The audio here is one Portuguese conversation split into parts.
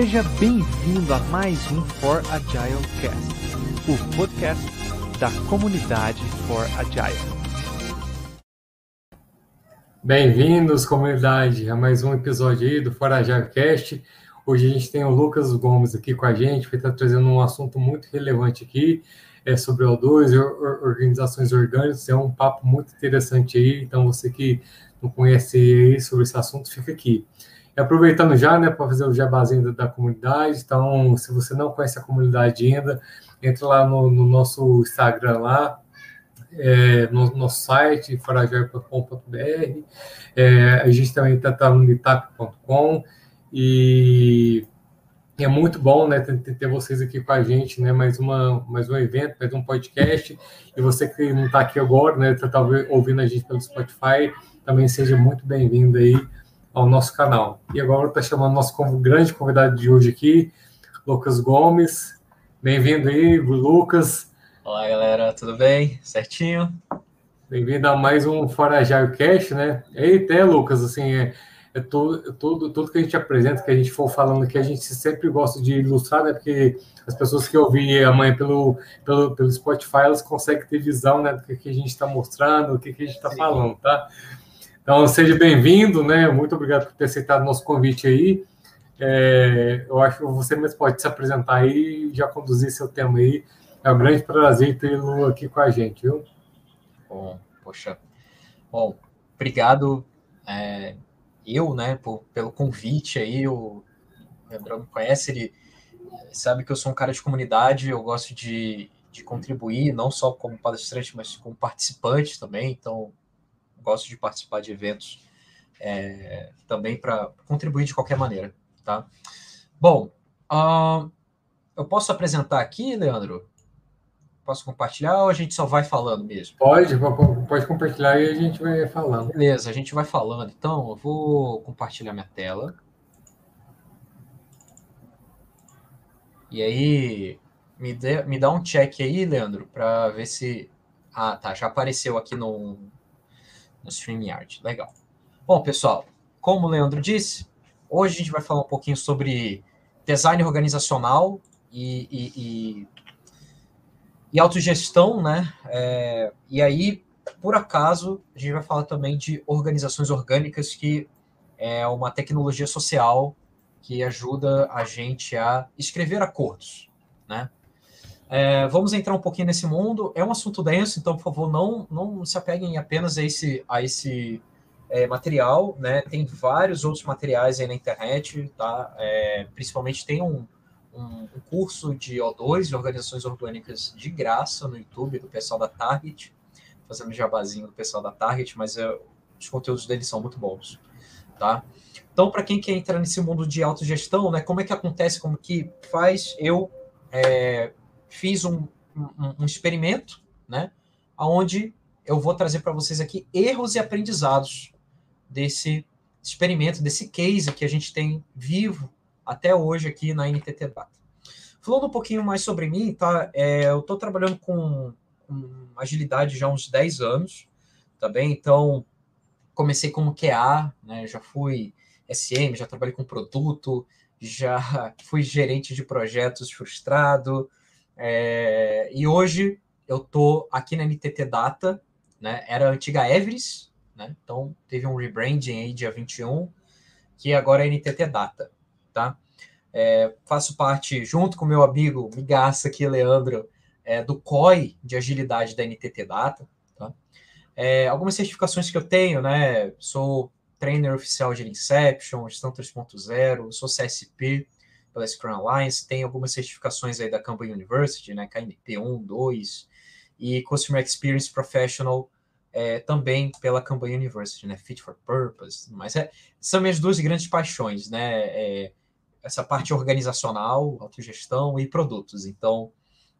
Seja bem-vindo a mais um For Agile Cast, o podcast da comunidade For Agile. Bem-vindos, comunidade, a mais um episódio aí do For Agile Cast. Hoje a gente tem o Lucas Gomes aqui com a gente, que está trazendo um assunto muito relevante aqui, é sobre O2 e organizações orgânicas. É um papo muito interessante aí, então você que não conhece aí sobre esse assunto, fica aqui. Aproveitando já, né, para fazer o jabazinho da, da, comunidade, então, se você não conhece a comunidade ainda, entre lá no, no nosso Instagram lá, é, no nosso site, foragel.com.br, é, a gente também está tá no meetup.com e é muito bom, né, ter, ter, vocês aqui com a gente, né, mais, uma, mais um evento, mais um podcast, e você que não está aqui agora, né, está tá ouvindo a gente pelo Spotify, também seja muito bem-vindo aí ao nosso canal. E agora está chamando nosso grande convidado de hoje aqui, Lucas Gomes. Bem-vindo aí, Lucas. Olá, galera, tudo bem? Certinho? Bem-vindo a mais um Fora Agile Cast, né? Eita, é, Lucas, assim, é, é tudo, tudo, tudo que a gente apresenta, que a gente for falando aqui, a gente sempre gosta de ilustrar, né? Porque as pessoas que ouvem amanhã pelo, pelo, pelo Spotify, elas conseguem ter visão, né? Do que, que a gente está mostrando, do que, que a gente está falando, tá? Então, seja bem-vindo, né? Muito obrigado por ter aceitado nosso convite aí. É, eu acho que você mesmo pode se apresentar aí e já conduzir seu tema aí. É um grande prazer tê-lo aqui com a gente, viu? Bom, poxa. Bom, obrigado é, eu, né, por, pelo convite aí. O Leandro me conhece, ele sabe que eu sou um cara de comunidade, eu gosto de, de contribuir, não só como palestrante, mas como participante também. Então, gosto de participar de eventos é, também para contribuir de qualquer maneira, tá? Bom, uh, eu posso apresentar aqui, Leandro? Posso compartilhar ou a gente só vai falando mesmo? Pode, pode compartilhar e a gente vai falando. Beleza, a gente vai falando. Então, eu vou compartilhar minha tela. E aí, me, dê, me dá um check aí, Leandro, para ver se. Ah, tá. Já apareceu aqui no, no StreamYard. Legal. Bom, pessoal, como o Leandro disse, hoje a gente vai falar um pouquinho sobre design organizacional e, e, e, e autogestão, né? É, e aí, por acaso, a gente vai falar também de organizações orgânicas, que é uma tecnologia social que ajuda a gente a escrever acordos, né? É, vamos entrar um pouquinho nesse mundo. É um assunto denso, então, por favor, não, não se apeguem apenas a esse, a esse é, material. Né? Tem vários outros materiais aí na internet, tá? É, principalmente tem um, um, um, curso de O2, de organizações orgânicas, de graça no YouTube, do pessoal da Target, fazendo jabazinho do pessoal da Target, mas é, os conteúdos deles são muito bons. Tá? Então, para quem quer entrar nesse mundo de autogestão, né, como é que acontece, como que faz, eu é, fiz um, um, um experimento, né? Onde eu vou trazer para vocês aqui erros e aprendizados desse experimento, desse case que a gente tem vivo até hoje aqui na NTT Data. Falando um pouquinho mais sobre mim, tá? É, eu estou trabalhando com, com, agilidade já há uns 10 anos, tá bem? Então, comecei como QA, né? Já fui SM, já trabalhei com produto, já fui gerente de projetos frustrado, é, e hoje eu tô aqui na NTT Data, né? Era a antiga Everest, né? Então teve um rebranding aí dia 21, que agora é NTT Data, tá? É, faço parte, junto com meu amigo Migaça aqui, Leandro, é, do COI de agilidade da NTT Data, tá? É, algumas certificações que eu tenho, né? Sou trainer oficial de Inception, gestão 3.0, sou CSP, pela Scrum Alliance, tem algumas certificações aí da Kanban University, né, KNP 1, 2, e Customer Experience Professional é, também pela Kanban University, né, Fit for Purpose, mas é, são minhas duas grandes paixões, né, é, essa parte organizacional, autogestão e produtos, então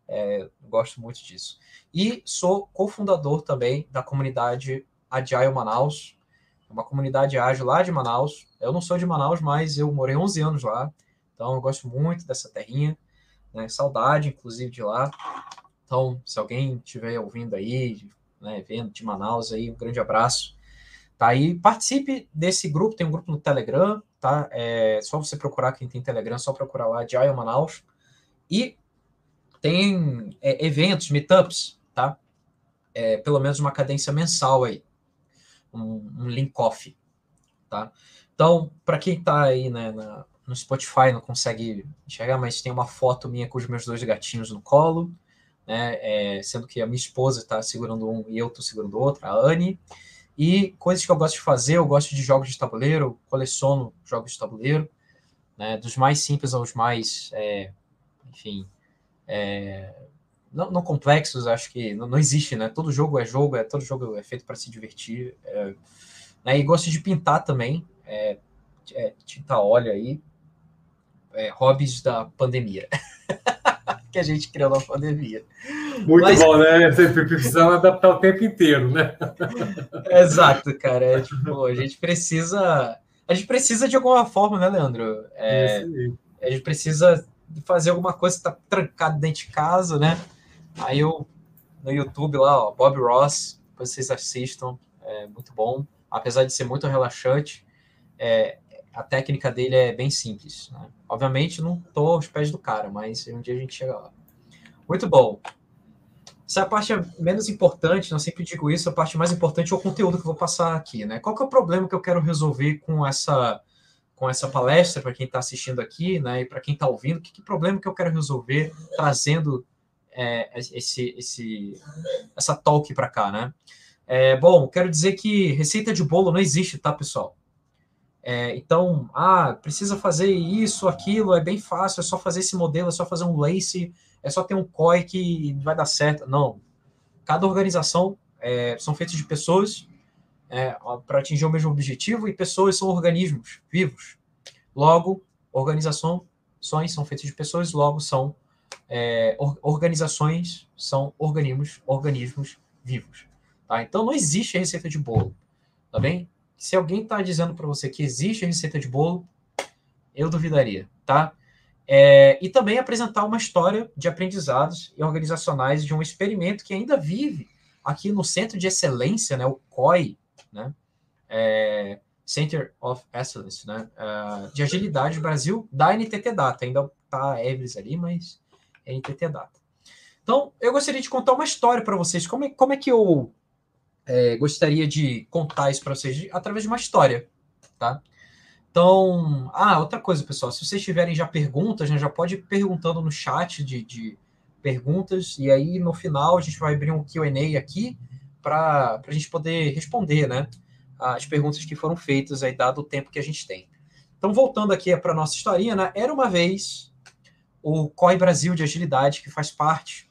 é, gosto muito disso. E sou cofundador também da comunidade Agile Manaus, uma comunidade ágil lá de Manaus. Eu não sou de Manaus, mas eu morei 11 anos lá. Então, eu gosto muito dessa terrinha, né? Saudade, inclusive, de lá. Então, se alguém estiver ouvindo aí, né, vendo de Manaus aí, um grande abraço. Tá aí, participe desse grupo, tem um grupo no Telegram, tá? É só você procurar, quem tem Telegram, só procurar lá, Agile Manaus. E tem é, eventos, meetups, tá? É, pelo menos uma cadência mensal aí. Um, um link off, tá? Então, para quem está aí né, na, no Spotify, não consegue enxergar, mas tem uma foto minha com os meus dois gatinhos no colo, né? É, sendo que a minha esposa está segurando um e eu estou segurando outro, a Anne. E coisas que eu gosto de fazer, eu gosto de jogos de tabuleiro, coleciono jogos de tabuleiro, né? Dos mais simples aos mais, é, enfim, é, não, não, complexos, acho que não, não, existe, né? Todo jogo é jogo, é todo jogo é feito para se divertir. É, né? E gosto de pintar também, é, é, tinta óleo aí, é, hobbies da pandemia. que a gente criou na pandemia. Muito Mas... bom, né? Você precisando adaptar o tempo inteiro, né? Exato, cara. É, tipo, a gente precisa. A gente precisa de alguma forma, né, Leandro? É, a gente precisa fazer alguma coisa, tá trancado dentro de casa, né? Aí eu no YouTube lá, ó, Bob Ross, vocês assistam, é muito bom. Apesar de ser muito relaxante, é, a técnica dele é bem simples. Né? Obviamente, não tô aos pés do cara, mas um dia a gente chega lá. Muito bom. Essa é a parte menos importante, não sempre digo isso, a parte mais importante é o conteúdo que eu vou passar aqui, né? Qual que é o problema que eu quero resolver com essa com essa palestra para quem está assistindo aqui, né? E para quem está ouvindo, que, que problema que eu quero resolver trazendo é, esse, esse, essa talk para cá, né? É, bom, quero dizer que receita de bolo não existe, tá, pessoal? É, então, ah, precisa fazer isso, aquilo, é bem fácil, é só fazer esse modelo, é só fazer um lace, é só ter um COI que vai dar certo. Não. Cada organização é, são feitas de pessoas é, para atingir o mesmo objetivo e pessoas são organismos vivos. Logo, organizações são feitas de pessoas, logo são é, organizações são organismos, organismos vivos. Tá? Então não existe receita de bolo, tá bem? Se alguém está dizendo para você que existe receita de bolo, eu duvidaria, tá? É, e também apresentar uma história de aprendizados e organizacionais de um experimento que ainda vive aqui no Centro de Excelência, né, o COI, né, é, Center of Excellence, né, uh, de Agilidade Brasil, da NTT Data. Ainda está a Everest ali, mas é NTT Data. Então, eu gostaria de contar uma história para vocês. Como é, como é que eu é, gostaria de contar isso para vocês? Através de uma história, tá? Então, ah, outra coisa, pessoal, se vocês tiverem já perguntas, né, já pode ir perguntando no chat de, de perguntas, e aí no final a gente vai abrir um QA aqui para a gente poder responder, né? As perguntas que foram feitas aí, dado o tempo que a gente tem. Então, voltando aqui para a nossa historinha, né? Era uma vez o COI Brasil de Agilidade, que faz parte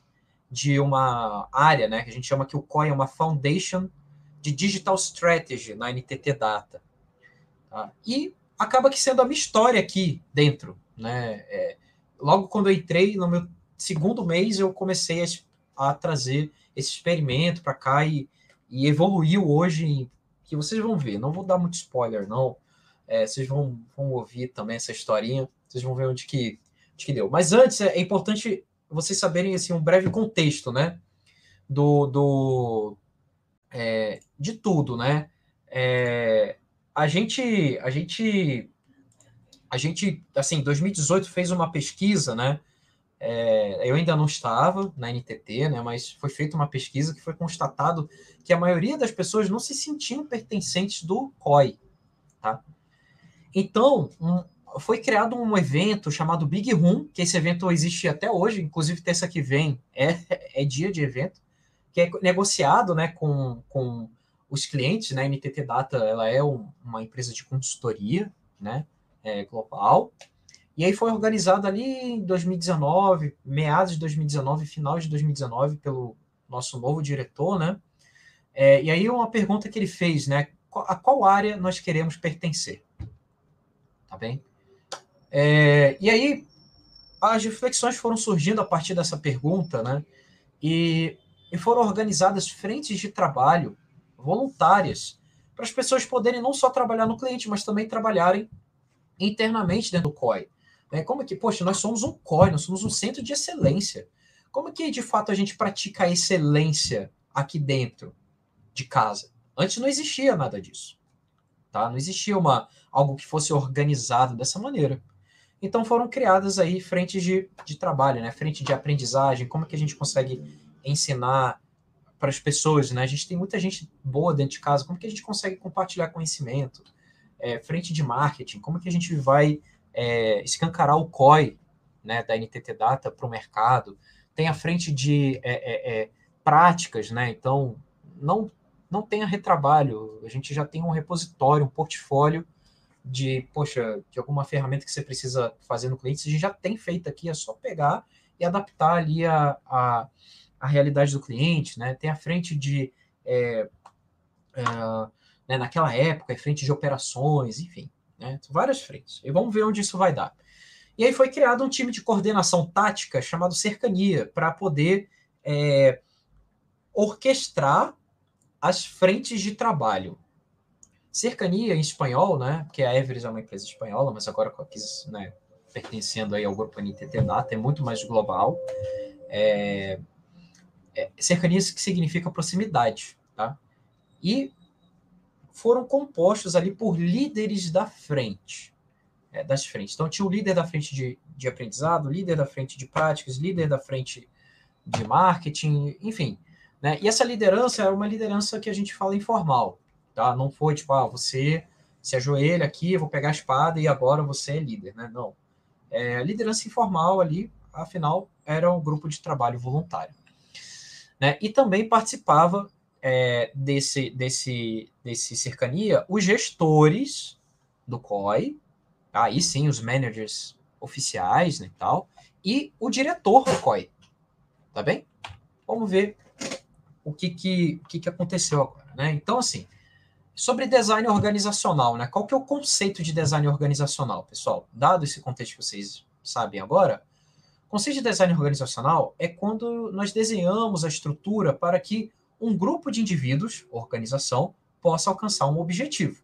de uma área, né? Que a gente chama que o COI é uma Foundation de Digital Strategy na NTT Data. Tá? E acaba que sendo a minha história aqui dentro, né? É, logo quando eu entrei, no meu segundo mês, eu comecei a, a trazer esse experimento para cá e, e, evoluiu hoje, que vocês vão ver. Não vou dar muito spoiler, não. É, vocês vão, vão ouvir também essa historinha, vocês vão ver onde que, onde que deu. Mas antes, é, é importante vocês saberem assim, um breve contexto, né? Do, do é, de tudo, né? É, a gente, a gente, a gente, assim, 2018 fez uma pesquisa, né? É, eu ainda não estava na NTT, né? Mas foi feita uma pesquisa que foi constatado que a maioria das pessoas não se sentiam pertencentes do COI, tá? Então, foi criado um evento chamado Big Room, que esse evento existe até hoje, inclusive terça que vem é, é dia de evento, que é negociado, né, com, com os clientes, né? A NTT Data ela é um, uma empresa de consultoria, né? É, global. E aí foi organizado ali em 2019, meados de 2019, final de 2019, pelo nosso novo diretor, né? É, e aí uma pergunta que ele fez, né? A qual área nós queremos pertencer? Tá bem? É, e aí as reflexões foram surgindo a partir dessa pergunta, né? E, e foram organizadas frentes de trabalho voluntárias, para as pessoas poderem não só trabalhar no cliente, mas também trabalharem internamente dentro do COI. Né? Como é que, poxa, nós somos um COI, nós somos um centro de excelência. Como é que, de fato, a gente pratica a excelência aqui dentro de casa? Antes não existia nada disso. tá? Não existia uma, algo que fosse organizado dessa maneira. Então foram criadas aí frentes de, de trabalho, né? Frente de aprendizagem, como que a gente consegue ensinar para as pessoas, né? A gente tem muita gente boa dentro de casa, como que a gente consegue compartilhar conhecimento? É, frente de marketing, como que a gente vai é, escancarar o COI, né, da NTT Data para o mercado? Tem a frente de é, é, é, práticas, né? Então, não, não tenha retrabalho, a gente já tem um repositório, um portfólio de, poxa, de alguma ferramenta que você precisa fazer no cliente, a gente já tem feito aqui, é só pegar e adaptar ali a, a, a realidade do cliente, né? Tem a frente de, é, é, né, naquela época, a frente de operações, enfim, né? Várias frentes. E vamos ver onde isso vai dar. E aí foi criado um time de coordenação tática chamado Cercania, para poder é, orquestrar as frentes de trabalho. Cercania em espanhol, né? Porque a Everest é uma empresa espanhola, mas agora né, pertencendo aí ao grupo NTT Data, é muito mais global. É, é, cercania que significa proximidade, tá? E foram compostos ali por líderes da frente, é, das frentes. Então tinha o líder da frente de, de aprendizado, líder da frente de práticas, líder da frente de marketing, enfim. Né? E essa liderança é uma liderança que a gente fala informal. Tá? Não foi tipo, ah, você se ajoelha aqui, eu vou pegar a espada e agora você é líder, né? Não. É, liderança informal ali, afinal, era um grupo de trabalho voluntário. Né? E também participava é, desse, desse, desse cercania os gestores do COI, tá? aí sim, os managers oficiais né, e tal, e o diretor do COI. Tá bem? Vamos ver o que, que, que, que aconteceu agora. Né? Então, assim, Sobre design organizacional, né? Qual que é o conceito de design organizacional, pessoal? Dado esse contexto que vocês sabem agora, o conceito de design organizacional é quando nós desenhamos a estrutura para que um grupo de indivíduos, organização, possa alcançar um objetivo,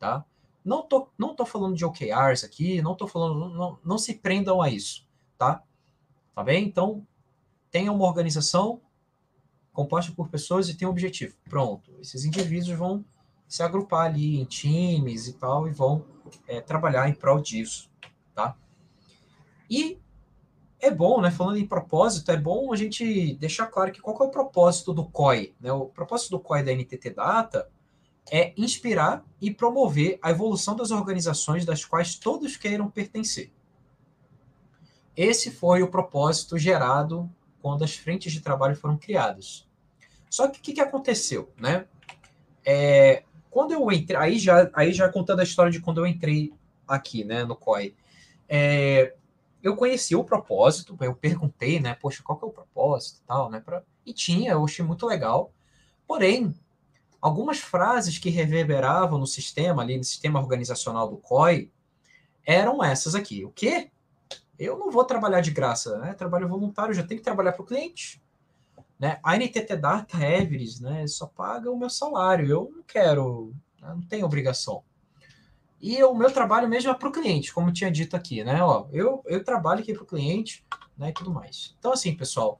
tá? Não tô, não tô falando de OKRs aqui, não tô falando, não, não se prendam a isso, tá? Tá bem? Então, tenha uma organização composta por pessoas e tem um objetivo. Pronto. Esses indivíduos vão se agrupar ali em times e tal e vão é, trabalhar em prol disso, tá? E é bom, né? Falando em propósito, é bom a gente deixar claro que qual que é o propósito do COI, né? O propósito do COI da NTT Data é inspirar e promover a evolução das organizações das quais todos queiram pertencer. Esse foi o propósito gerado quando as frentes de trabalho foram criadas. Só que o que, que aconteceu, né? É, quando eu entrei, aí já, aí já contando a história de quando eu entrei aqui, né, no COI, é, eu conheci o propósito, eu perguntei, né, poxa, qual que é o propósito e tal, né, pra, e tinha, eu achei muito legal, porém, algumas frases que reverberavam no sistema, ali no sistema organizacional do COI, eram essas aqui, o quê? Eu não vou trabalhar de graça, né, trabalho voluntário, já tenho que trabalhar para o cliente, né? A NTT Data Everest né, só paga o meu salário, eu não quero, né, não tenho obrigação. E o meu trabalho mesmo é para o cliente, como eu tinha dito aqui, né? Ó, eu, eu trabalho aqui para o cliente né, e tudo mais. Então, assim, pessoal,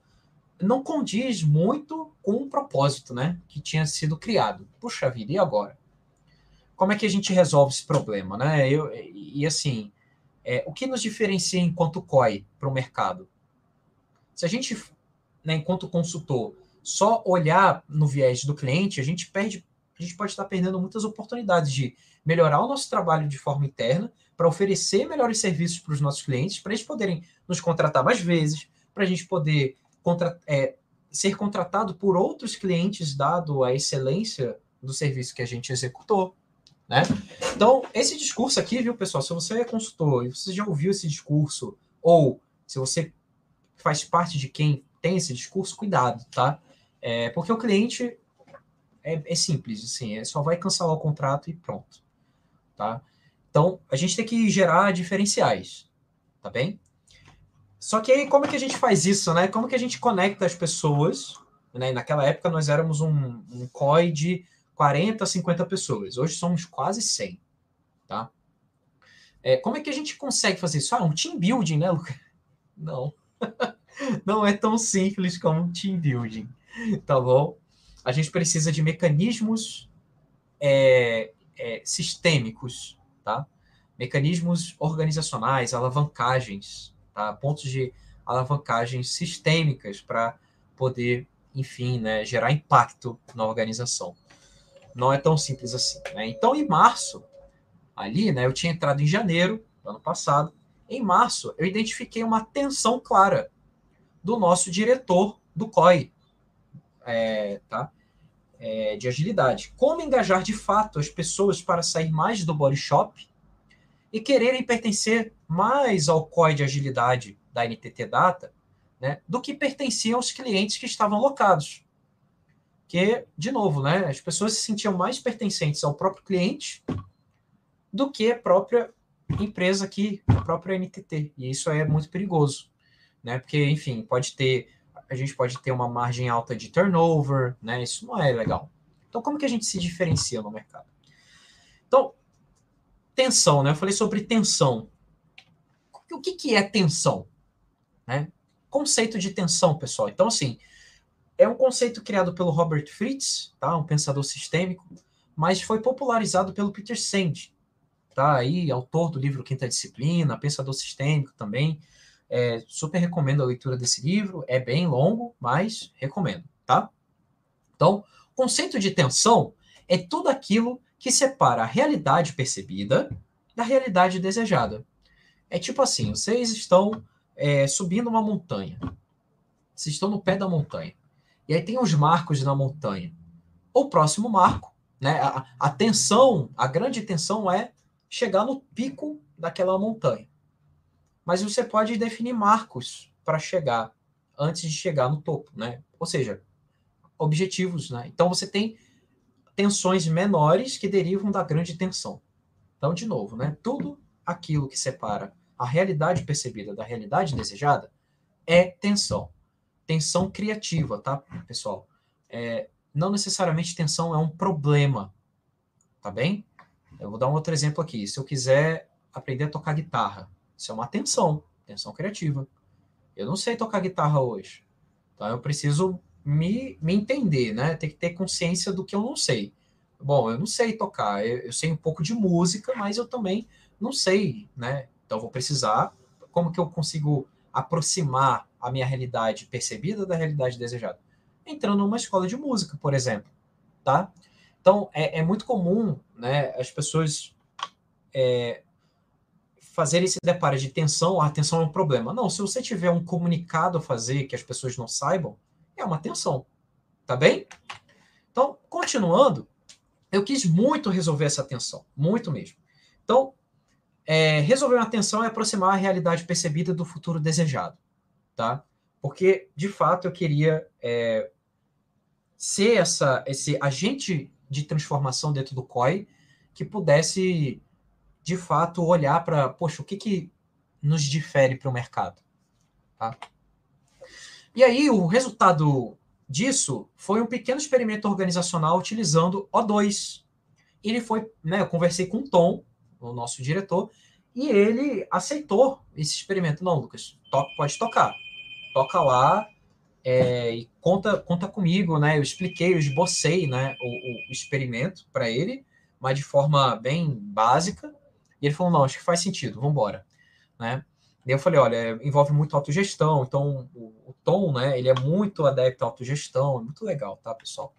não condiz muito com o propósito né, que tinha sido criado. Puxa vida, e agora? Como é que a gente resolve esse problema? Né? Eu, e assim, é, o que nos diferencia enquanto COI para o mercado? Se a gente né, enquanto consultor, só olhar no viés do cliente, a gente perde, a gente pode estar perdendo muitas oportunidades de melhorar o nosso trabalho de forma interna, para oferecer melhores serviços para os nossos clientes, para eles poderem nos contratar mais vezes, para a gente poder contra, é, ser contratado por outros clientes, dado a excelência do serviço que a gente executou. Né? Então, esse discurso aqui, viu, pessoal? Se você é consultor e você já ouviu esse discurso, ou se você faz parte de quem tem esse discurso, cuidado, tá? É, porque o cliente é, é simples, assim, é, só vai cancelar o contrato e pronto, tá? Então, a gente tem que gerar diferenciais, tá bem? Só que aí, como é que a gente faz isso, né? Como que a gente conecta as pessoas? Né? Naquela época, nós éramos um, um COI de 40, 50 pessoas. Hoje somos quase 100, tá? É, como é que a gente consegue fazer isso? Ah, um team building, né, Lucas? Não. não é tão simples como team building, tá bom? A gente precisa de mecanismos é, é, sistêmicos, tá? Mecanismos organizacionais, alavancagens, tá? Pontos de alavancagens sistêmicas para poder, enfim, né, gerar impacto na organização. Não é tão simples assim. Né? Então, em março, ali, né, eu tinha entrado em janeiro do ano passado. Em março, eu identifiquei uma tensão clara do nosso diretor do COI, é, tá? É, de agilidade. Como engajar de fato as pessoas para sair mais do body shop e quererem pertencer mais ao COI de agilidade da NTT Data né, do que pertenciam aos clientes que estavam locados. Que, de novo, né, as pessoas se sentiam mais pertencentes ao próprio cliente do que a própria empresa aqui, a própria NTT. E isso é muito perigoso, né? Porque, enfim, pode ter a gente pode ter uma margem alta de turnover, né? Isso não é legal. Então, como que a gente se diferencia no mercado? Então, tensão, né? Eu falei sobre tensão. O que, que é tensão? Né? Conceito de tensão, pessoal. Então, assim, é um conceito criado pelo Robert Fritz, tá? um pensador sistêmico, mas foi popularizado pelo Peter Sand, tá? Aí, autor do livro Quinta Disciplina, pensador sistêmico também. É, super recomendo a leitura desse livro. É bem longo, mas recomendo, tá? Então, conceito de tensão é tudo aquilo que separa a realidade percebida da realidade desejada. É tipo assim, vocês estão é, subindo uma montanha. Vocês estão no pé da montanha. E aí tem os marcos na montanha. O próximo marco, né? A, a tensão, a grande tensão é chegar no pico daquela montanha. Mas você pode definir marcos para chegar antes de chegar no topo, né? Ou seja, objetivos, né? Então você tem tensões menores que derivam da grande tensão. Então, de novo, né? Tudo aquilo que separa a realidade percebida da realidade desejada é tensão. Tensão criativa, tá, pessoal? É, não necessariamente tensão é um problema, tá bem? Eu vou dar um outro exemplo aqui. Se eu quiser aprender a tocar guitarra, isso é uma tensão, tensão criativa. Eu não sei tocar guitarra hoje. Então eu preciso me, me entender, né? Tem que ter consciência do que eu não sei. Bom, eu não sei tocar, eu, eu sei um pouco de música, mas eu também não sei, né? Então, vou precisar. Como que eu consigo aproximar a minha realidade percebida da realidade desejada? Entrando numa escola de música, por exemplo, tá? Então, é, é muito comum, né, as pessoas é, fazerem esse deparo de tensão, a tensão é um problema. Não, se você tiver um comunicado a fazer que as pessoas não saibam, é uma tensão, tá bem? Então, continuando, eu quis muito resolver essa tensão, muito mesmo. Então, é, resolver uma tensão é aproximar a realidade percebida do futuro desejado, tá? Porque, de fato, eu queria é, ser essa, esse agente de transformação dentro do COI que pudesse, de fato, olhar para, poxa, o que, que nos difere para o mercado, tá? E aí, o resultado disso foi um pequeno experimento organizacional utilizando O2. Ele foi, né, eu conversei com o Tom, o nosso diretor, e ele aceitou esse experimento. Não, Lucas, to pode tocar. Toca lá é, e conta, conta comigo, né? Eu expliquei, eu esbocei né, o, o experimento para ele, mas de forma bem básica. E ele falou, não, acho que faz sentido, vamos embora. Né? E eu falei, olha, envolve muito autogestão, então o, o Tom, né, ele é muito adepto à autogestão, é muito legal, tá, pessoal?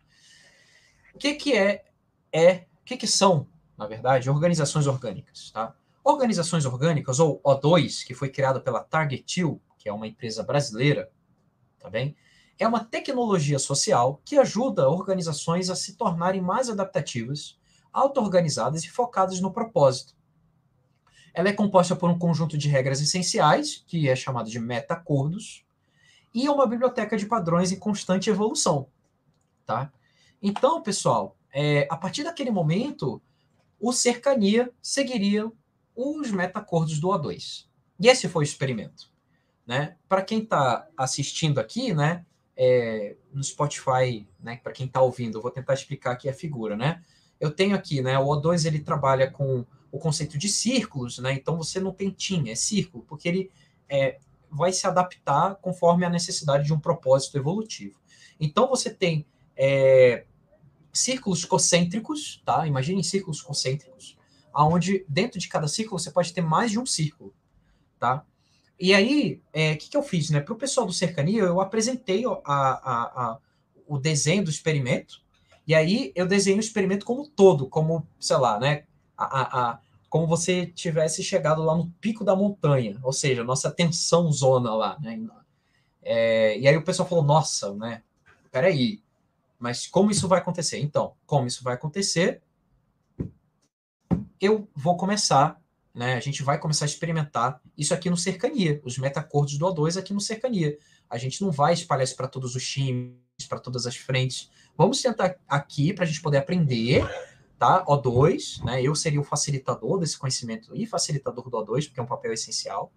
O que que é, é, o que que são na verdade, organizações orgânicas. Tá? Organizações orgânicas, ou O2, que foi criada pela Target 2, que é uma empresa brasileira, tá bem? É uma tecnologia social que ajuda organizações a se tornarem mais adaptativas, auto-organizadas e focadas no propósito. Ela é composta por um conjunto de regras essenciais, que é chamado de meta-acordos, e é uma biblioteca de padrões em constante evolução. Tá? Então, pessoal, é, a partir daquele momento, o cercania seguiria os metacordos do O2. E esse foi o experimento. Né? Para quem está assistindo aqui, né, é, no Spotify, né, para quem está ouvindo, eu vou tentar explicar aqui a figura. Né? Eu tenho aqui, né, o O2 ele trabalha com o conceito de círculos, né? então você não tem tim, é círculo, porque ele é, vai se adaptar conforme a necessidade de um propósito evolutivo. Então você tem é, círculos concêntricos, tá? Imaginem círculos concêntricos, aonde dentro de cada círculo você pode ter mais de um círculo, tá? E aí, o é, que, que eu fiz, né? Para o pessoal do Cercania, eu apresentei a, a, a, o desenho do experimento, e aí eu desenhei o experimento como todo, como, sei lá, né? A, a, como você tivesse chegado lá no pico da montanha, ou seja, nossa tensão zona lá, né? É, e aí o pessoal falou, nossa, né? Peraí, mas como isso vai acontecer? Então, como isso vai acontecer? Eu vou começar, né? A gente vai começar a experimentar isso aqui no Cercania, os metacordos do O2 aqui no Cercania. A gente não vai espalhar isso para todos os times, para todas as frentes. Vamos tentar aqui para a gente poder aprender, tá? O2, né? Eu seria o facilitador desse conhecimento e facilitador do O2, porque é um papel essencial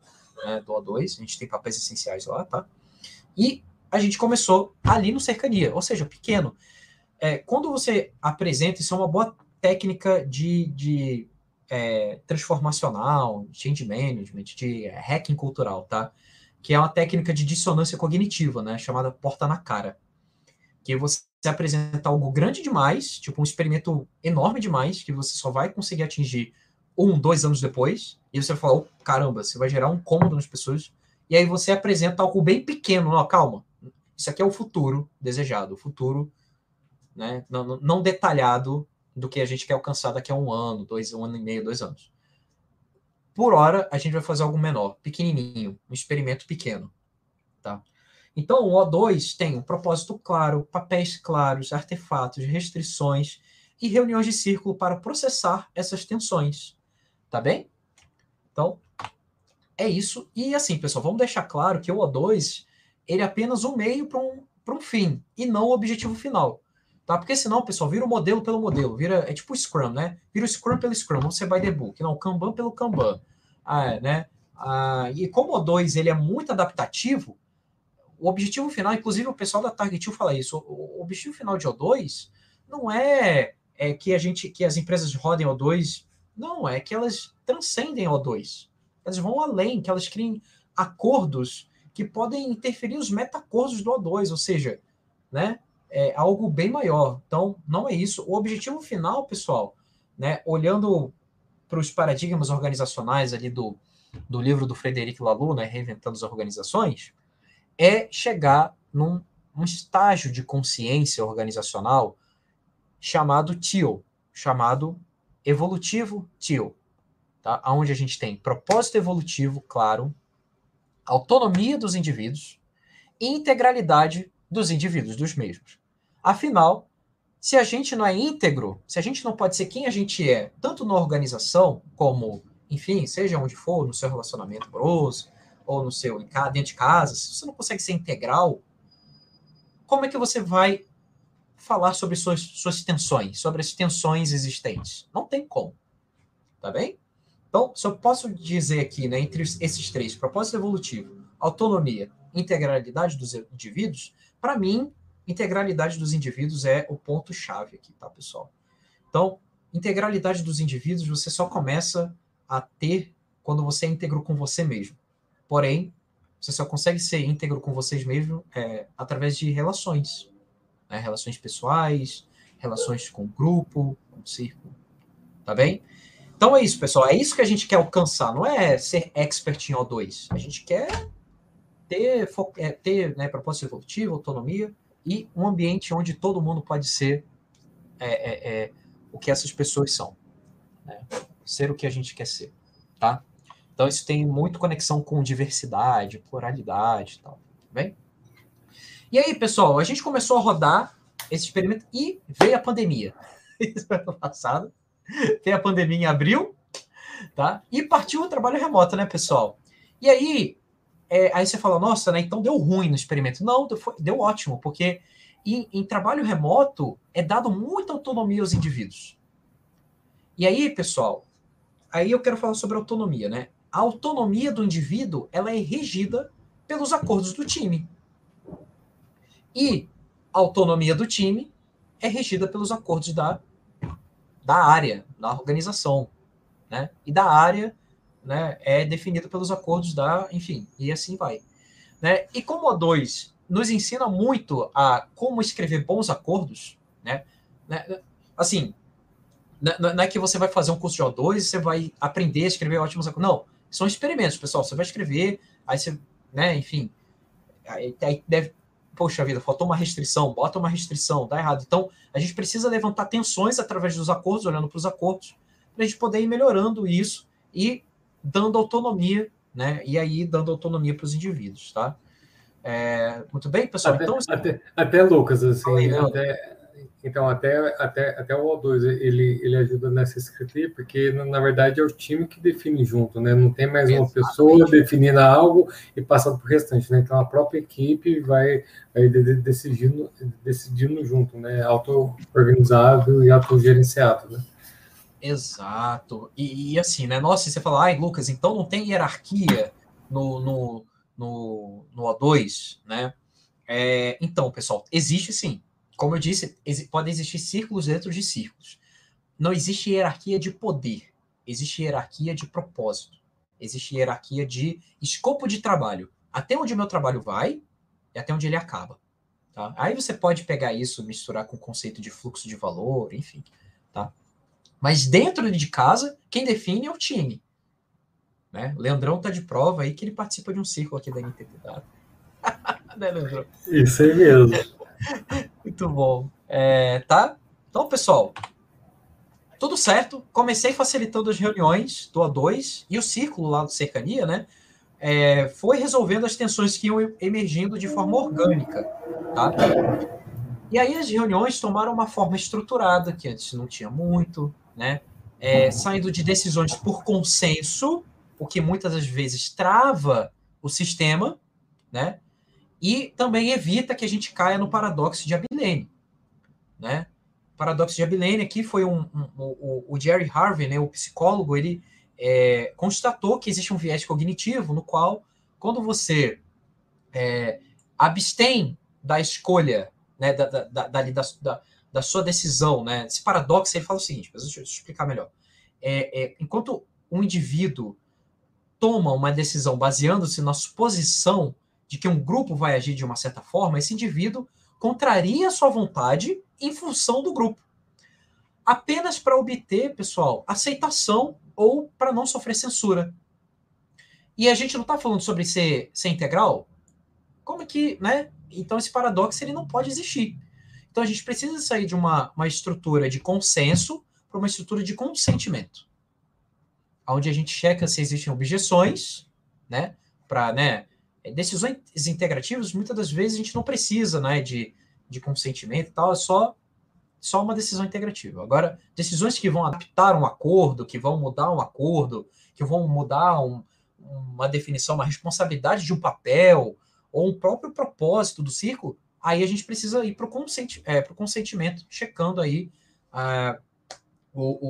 né, do O2. A gente tem papéis essenciais lá, tá? E a gente começou ali no cercania, ou seja, pequeno. É, quando você apresenta, isso é uma boa técnica de, de é, transformacional, change management, de hacking cultural, tá? Que é uma técnica de dissonância cognitiva, né? Chamada porta na cara. Que você apresenta algo grande demais, tipo um experimento enorme demais, que você só vai conseguir atingir um, dois anos depois, e você fala, oh, caramba, você vai gerar um cômodo nas pessoas, e aí você apresenta algo bem pequeno, não, calma, isso aqui é o futuro desejado, o futuro né, não, não detalhado do que a gente quer alcançar daqui a um ano, dois, um ano e meio, dois anos. Por hora, a gente vai fazer algo menor, pequenininho, um experimento pequeno. Tá? Então, o O2 tem um propósito claro, papéis claros, artefatos, restrições e reuniões de círculo para processar essas tensões. Tá bem? Então, é isso. E assim, pessoal, vamos deixar claro que o O2 ele é apenas um meio para um, um fim, e não o objetivo final. Tá? Porque senão, pessoal, vira o modelo pelo modelo, vira, é tipo o Scrum, né? Vira o Scrum pelo Scrum, não ser by the book, não, o Kanban pelo Kanban. Ah, é, né? Ah, e como o 2 ele é muito adaptativo, o objetivo final, inclusive o pessoal da Target fala isso, o, objetivo final de O2 não é, é que a gente, que as empresas rodem O2, não, é que elas transcendem O2. Elas vão além, que elas criem acordos que podem interferir os metacordos do O2, ou seja, né, é algo bem maior. Então, não é isso. O objetivo final, pessoal, né, olhando para os paradigmas organizacionais ali do, do livro do Frederic Laloux, né, Reinventando as Organizações, é chegar num um estágio de consciência organizacional chamado TIL, chamado evolutivo TIL, tá? onde a gente tem propósito evolutivo claro, autonomia dos indivíduos e integralidade dos indivíduos dos mesmos. Afinal, se a gente não é íntegro, se a gente não pode ser quem a gente é, tanto na organização como, enfim, seja onde for, no seu relacionamento amoroso, ou no seu dentro de casa, se você não consegue ser integral, como é que você vai falar sobre suas, suas tensões, sobre as tensões existentes? Não tem como. Tá bem? Então, se eu posso dizer aqui, né, entre esses três, propósito evolutivo, autonomia, integralidade dos indivíduos, para mim, integralidade dos indivíduos é o ponto-chave aqui, tá, pessoal? Então, integralidade dos indivíduos você só começa a ter quando você é íntegro com você mesmo. Porém, você só consegue ser íntegro com vocês mesmo é, através de relações. Né? Relações pessoais, relações com o grupo, com o círculo. Tá bem? Então é isso, pessoal. É isso que a gente quer alcançar. Não é ser expert em O2. A gente quer ter, é, ter né, propósito evolutivo, autonomia e um ambiente onde todo mundo pode ser é, é, é, o que essas pessoas são. Né? Ser o que a gente quer ser. Tá? Então isso tem muito conexão com diversidade, pluralidade e tal. Bem? E aí, pessoal, a gente começou a rodar esse experimento e veio a pandemia. Isso foi ano passado. tem a pandemia em abril, tá? E partiu o trabalho remoto, né, pessoal? E aí, é, aí você fala, nossa, né? Então deu ruim no experimento. Não, deu, deu ótimo, porque em, em, trabalho remoto é dado muita autonomia aos indivíduos. E aí, pessoal, aí eu quero falar sobre autonomia, né? A autonomia do indivíduo ela é regida pelos acordos do time. E a autonomia do time é regida pelos acordos da da área, da organização, né? E da área, né, é definida pelos acordos da, enfim, e assim vai. Né? E como a 2 nos ensina muito a como escrever bons acordos, né? Né? Assim, não é que você vai fazer um curso de O2 e você vai aprender a escrever ótimos. Não, são experimentos, pessoal. Você vai escrever, aí você, né, enfim, aí, aí deve, poxa vida, faltou uma restrição, bota uma restrição, tá errado. Então, a gente precisa levantar tensões através dos acordos, olhando para os acordos, para a gente poder ir melhorando isso e dando autonomia, né? E aí dando autonomia para os indivíduos, tá? É, muito bem, pessoal. Até, então, até, até Lucas, assim, aí, até, então, até, até, até o O2 ele, ele ajuda nessa escrita porque na verdade é o time que define junto, né? Não tem mais uma pessoa definindo algo e passando para o restante, né? Então a própria equipe vai, vai decidindo, decidindo junto, né? Auto-organizável e autogerenciado, né? Exato. E, e, assim, né? Nossa, você fala, ai, Lucas, então não tem hierarquia no, no, no, no O2, né? É, então, pessoal, existe sim como eu disse, podem existir círculos dentro de círculos. Não existe hierarquia de poder, existe hierarquia de propósito, existe hierarquia de escopo de trabalho. Até onde o meu trabalho vai e até onde ele acaba. Tá? Aí você pode pegar isso, misturar com o conceito de fluxo de valor, enfim. Tá? Mas dentro de casa, quem define é o time. Né? Leandrão tá de prova aí que ele participa de um círculo aqui da NTT né, Leandrão? Isso aí mesmo. Muito bom. É, tá? Então, pessoal, tudo certo. Comecei facilitando as reuniões do A2 e o círculo lá do Cercania, né? É, foi resolvendo as tensões que iam emergindo de forma orgânica, tá? E aí as reuniões tomaram uma forma estruturada, que antes não tinha muito, né? É, saindo de decisões por consenso, o que muitas das vezes trava o sistema, né? E também evita que a gente caia no paradoxo de Abilene. Né? O paradoxo de Abilene aqui foi um, um, o, Jerry Harvey, né, o psicólogo, ele é, constatou que existe um viés cognitivo no qual, quando você é, abstém da escolha, né, da, da, da, da, da sua decisão, né, esse paradoxo, ele fala o seguinte, deixa eu explicar melhor. É, é, enquanto um indivíduo toma uma decisão baseando-se na suposição de que um grupo vai agir de uma certa forma, esse indivíduo contraria a sua vontade em função do grupo. Apenas para obter, pessoal, aceitação ou para não sofrer censura. E a gente não está falando sobre ser, ser integral? Como que, né? Então esse paradoxo ele não pode existir. Então a gente precisa sair de uma, uma estrutura de consenso para uma estrutura de consentimento. Onde a gente checa se existem objeções, né? Para, né? Decisões integrativas, muitas das vezes a gente não precisa né, de, de consentimento e tal, é só, só uma decisão integrativa. Agora, decisões que vão adaptar um acordo, que vão mudar um acordo, que vão mudar um, uma definição, uma responsabilidade de um papel, ou um próprio propósito do círculo, aí a gente precisa ir para o consenti é, consentimento, checando aí uh,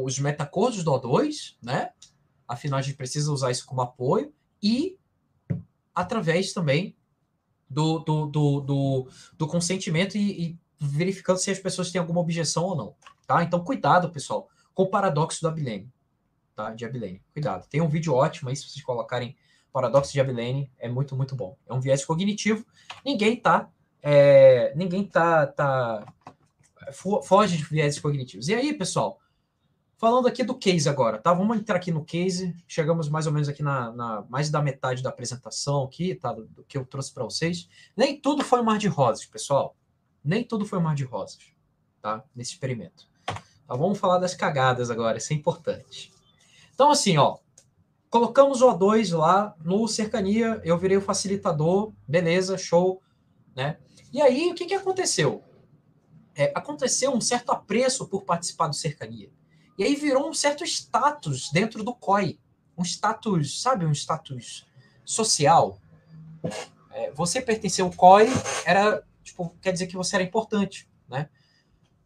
os metacordos do O2, né? Afinal, a gente precisa usar isso como apoio e através também do, do, do, do, do consentimento e, e, verificando se as pessoas têm alguma objeção ou não. Tá? Então, cuidado, pessoal, com o paradoxo do Abilene. Tá? De Abilene. Cuidado. Tem um vídeo ótimo aí, se vocês colocarem paradoxo de Abilene, é muito, muito bom. É um viés cognitivo. Ninguém tá. É, ninguém tá, tá. Foge de viés cognitivos. E aí, pessoal, Falando aqui do case agora, tá? Vamos entrar aqui no case. Chegamos mais ou menos aqui na, na mais da metade da apresentação aqui, tá? Do, do que eu trouxe para vocês. Nem tudo foi um mar de rosas, pessoal. Nem tudo foi um mar de rosas, tá? Nesse experimento. Tá, vamos falar das cagadas agora, isso é importante. Então, assim, ó, colocamos o O2 lá no cercania, eu virei o facilitador, beleza, show, né? E aí, o que, que aconteceu? É, aconteceu um certo apreço por participar do cercania. E aí virou um certo status dentro do COI. Um status, sabe, um status social. É, você pertencer ao COI era, tipo, quer dizer que você era importante, né?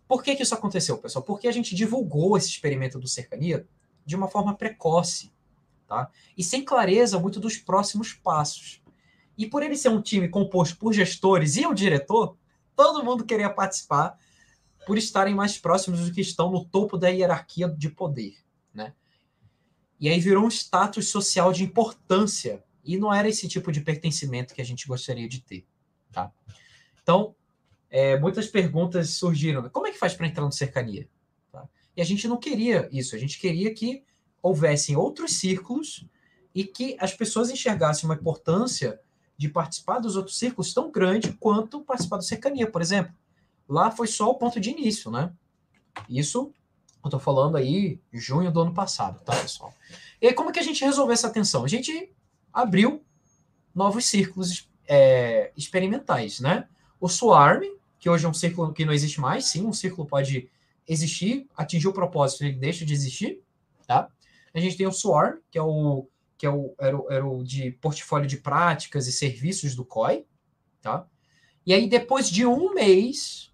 Por que, que isso aconteceu, pessoal? Porque a gente divulgou esse experimento do cercania de uma forma precoce, tá? E sem clareza muito dos próximos passos. E por ele ser um time composto por gestores e o diretor, todo mundo queria participar por estarem mais próximos do que estão no topo da hierarquia de poder, né? E aí virou um status social de importância e não era esse tipo de pertencimento que a gente gostaria de ter, tá? Então, é, muitas perguntas surgiram. Como é que faz para entrar no cercania? Tá? E a gente não queria isso. A gente queria que houvessem outros círculos e que as pessoas enxergassem uma importância de participar dos outros círculos tão grande quanto participar do cercania, por exemplo. Lá foi só o ponto de início, né? Isso eu tô falando aí junho do ano passado, tá, pessoal? E aí, como que a gente resolveu essa tensão? A gente abriu novos círculos é, experimentais, né? O Swarm, que hoje é um círculo que não existe mais, sim, um círculo pode existir, atingir o propósito, ele deixa de existir, tá? A gente tem o Swarm, que é o que é o, era, o, era o de portfólio de práticas e serviços do COI, tá? E aí, depois de um mês,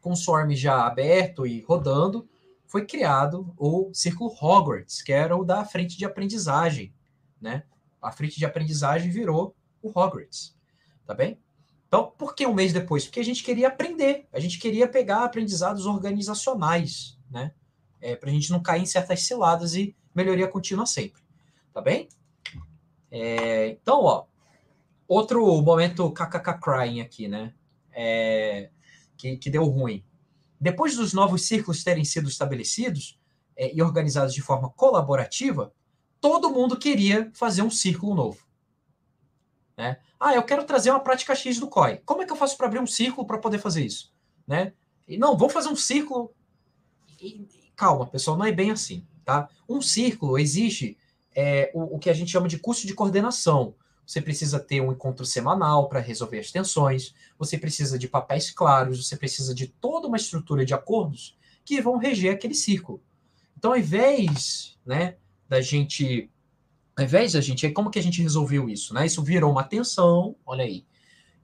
com o Swarm já aberto e rodando, foi criado o Círculo Hogwarts, que era o da frente de aprendizagem, né? A frente de aprendizagem virou o Hogwarts, tá bem? Então, por que um mês depois? Porque a gente queria aprender, a gente queria pegar aprendizados organizacionais, né? É, para a gente não cair em certas ciladas e melhoria contínua sempre, tá bem? É, então, ó, outro momento kkk crying aqui, né? É, que, que deu ruim. Depois dos novos círculos terem sido estabelecidos é, e organizados de forma colaborativa, todo mundo queria fazer um círculo novo. Né? Ah, eu quero trazer uma prática X do COI. Como é que eu faço para abrir um círculo para poder fazer isso? Né? E, não, vamos fazer um círculo. E, calma, pessoal, não é bem assim. Tá? Um círculo existe é, o, o, que a gente chama de custo de coordenação. Você precisa ter um encontro semanal para resolver as tensões, você precisa de papéis claros, você precisa de toda uma estrutura de acordos que vão reger aquele círculo. Então, ao invés né, da gente ao invés da gente, como que a gente resolveu isso? Né? Isso virou uma tensão, olha aí.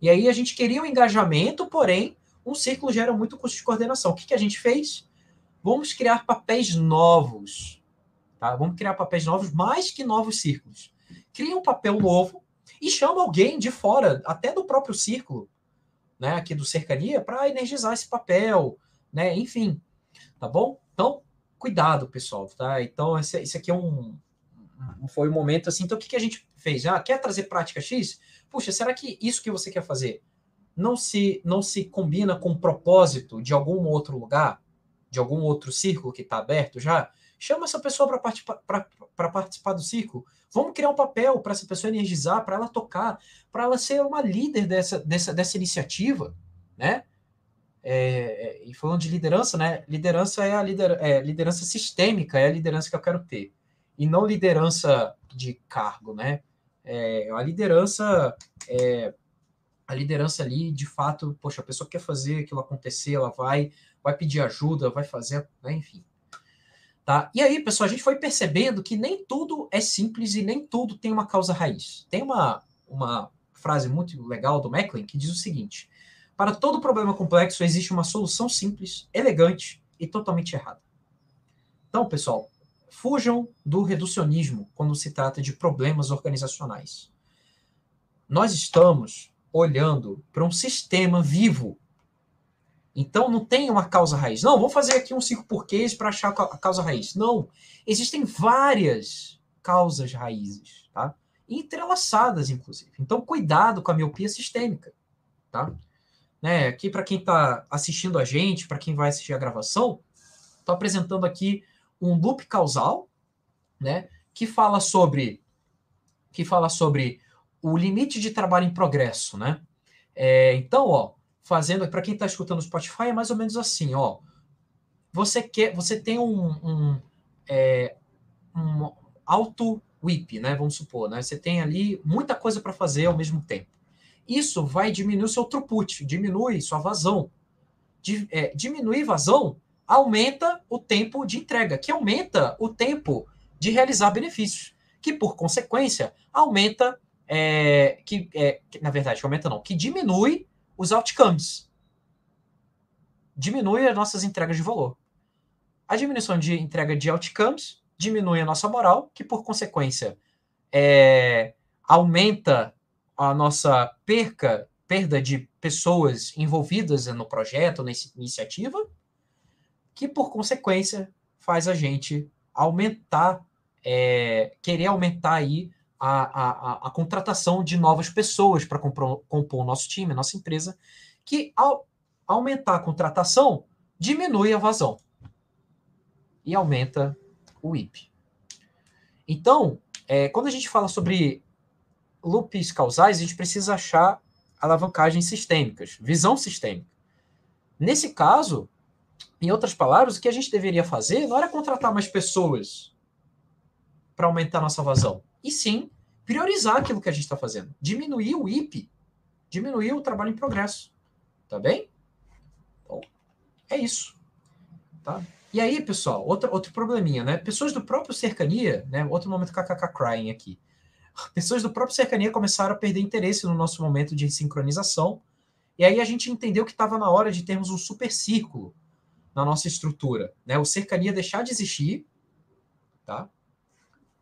E aí a gente queria um engajamento, porém, um círculo gera muito custo de coordenação. O que, que a gente fez? Vamos criar papéis novos. Tá? Vamos criar papéis novos, mais que novos círculos. Cria um papel novo e chama alguém de fora, até do próprio círculo, né, aqui do cercania, para energizar esse papel, né? Enfim, tá bom? Então, cuidado, pessoal, tá? Então, esse, esse aqui é um, foi um momento assim. Então, o que, que a gente fez? Ah, quer trazer prática X? Puxa, será que isso que você quer fazer não se não se combina com o propósito de algum outro lugar, de algum outro círculo que está aberto já? Chama essa pessoa para participar, participar do círculo. Vamos criar um papel para essa pessoa energizar, para ela tocar, para ela ser uma líder dessa, dessa, dessa iniciativa, né? É, e falando de liderança, né? Liderança é a lider, é, liderança sistêmica, é a liderança que eu quero ter e não liderança de cargo, né? É, a liderança é, a liderança ali, de fato, poxa, a pessoa quer fazer aquilo acontecer, ela vai, vai pedir ajuda, vai fazer, né? enfim. Tá? E aí, pessoal, a gente foi percebendo que nem tudo é simples e nem tudo tem uma causa raiz. Tem uma, uma frase muito legal do Macklin que diz o seguinte: para todo problema complexo existe uma solução simples, elegante e totalmente errada. Então, pessoal, Fujam do reducionismo quando se trata de problemas organizacionais. Nós estamos olhando para um sistema vivo. Então não tem uma causa raiz. Não, vamos fazer aqui um cinco porquês para achar a causa raiz. Não. Existem várias causas raízes, tá? Entrelaçadas, inclusive. Então, cuidado com a miopia sistêmica, tá? Né, aqui, para quem está assistindo a gente, para quem vai assistir a gravação, estou apresentando aqui um loop causal, né, que fala sobre que fala sobre o limite de trabalho em progresso, né? É, então, ó, fazendo para quem está escutando o Spotify é mais ou menos assim, ó. Você quer, você tem um, um, é, um auto whip, né? Vamos supor, né? Você tem ali muita coisa para fazer ao mesmo tempo. Isso vai diminuir o seu throughput, diminui sua vazão. Di, é, diminuir vazão aumenta o tempo de entrega, que aumenta o tempo de realizar benefícios, que por consequência aumenta, é, que, é, que, na verdade, aumenta não, que diminui os outcomes, diminui as nossas entregas de valor. A diminuição de entrega de outcomes diminui a nossa moral, que por consequência é, aumenta a nossa perca, perda de pessoas envolvidas no projeto, nessa iniciativa, que por consequência faz a gente aumentar, é, querer aumentar aí a, a, a, contratação de novas pessoas para compor, compor o nosso time, a nossa empresa, que ao, aumentar a contratação, diminui a vazão. E aumenta o IP. Então, é, quando a gente fala sobre loops causais, a gente precisa achar alavancagens sistêmicas, visão sistêmica. Nesse caso, em outras palavras, o que a gente deveria fazer não era contratar mais pessoas para aumentar nossa vazão, e sim priorizar aquilo que a gente está fazendo, diminuir o IP, diminuir o trabalho em progresso. Tá bem? É isso. Tá? E aí, pessoal, outro, outro probleminha, né? Pessoas do próprio cercania, né? Outro momento kkk crying aqui. Pessoas do próprio cercania começaram a perder interesse no nosso momento de sincronização. E aí a gente entendeu que estava na hora de termos um super círculo na nossa estrutura, né? O cercania deixar de existir, tá?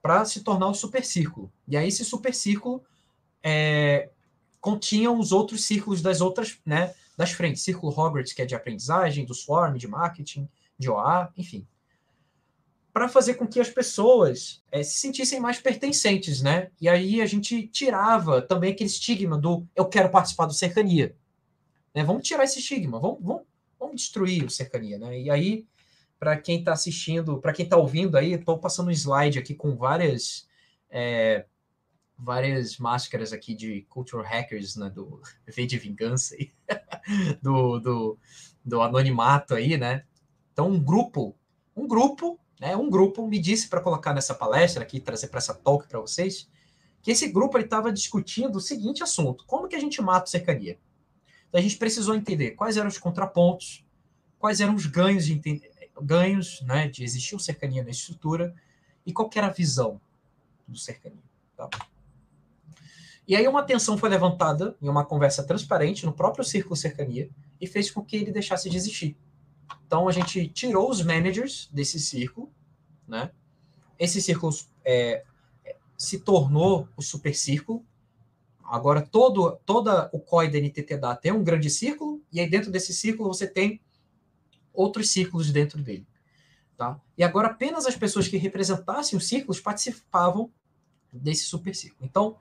Para se tornar um super círculo. E aí esse super círculo é, continha os outros círculos das outras, né? Das frentes, círculo Hogwarts, que é de aprendizagem, do Swarm, de marketing, de OA, enfim. Para fazer com que as pessoas é, se sentissem mais pertencentes, né? E aí a gente tirava também aquele estigma do eu quero participar do cercania. Né? Vamos tirar esse estigma, vamos, vamos, vamos destruir o cercania, né? E aí, para quem está assistindo, para quem está ouvindo aí, estou passando um slide aqui com várias. É, várias máscaras aqui de culture hackers, né, do V de Vingança, aí, do, do, do anonimato aí, né, então, um grupo, um grupo, né, um grupo me disse para colocar nessa palestra aqui, trazer para essa talk para vocês, que esse grupo estava discutindo o seguinte assunto: como que a gente mata o cercania? Então, a gente precisou entender quais eram os contrapontos, quais eram os ganhos de, ganhos, né, de existir o cercania na estrutura e qual era a visão do cercania. Tá? E aí uma tensão foi levantada em uma conversa transparente no próprio círculo cercania e fez com que ele deixasse de existir. Então a gente tirou os managers desse círculo, né? Esse círculo é, se tornou o super círculo. Agora todo toda o COI da NTT Data é um grande círculo e aí dentro desse círculo você tem outros círculos dentro dele, tá? E agora apenas as pessoas que representassem os círculos participavam desse super círculo. Então,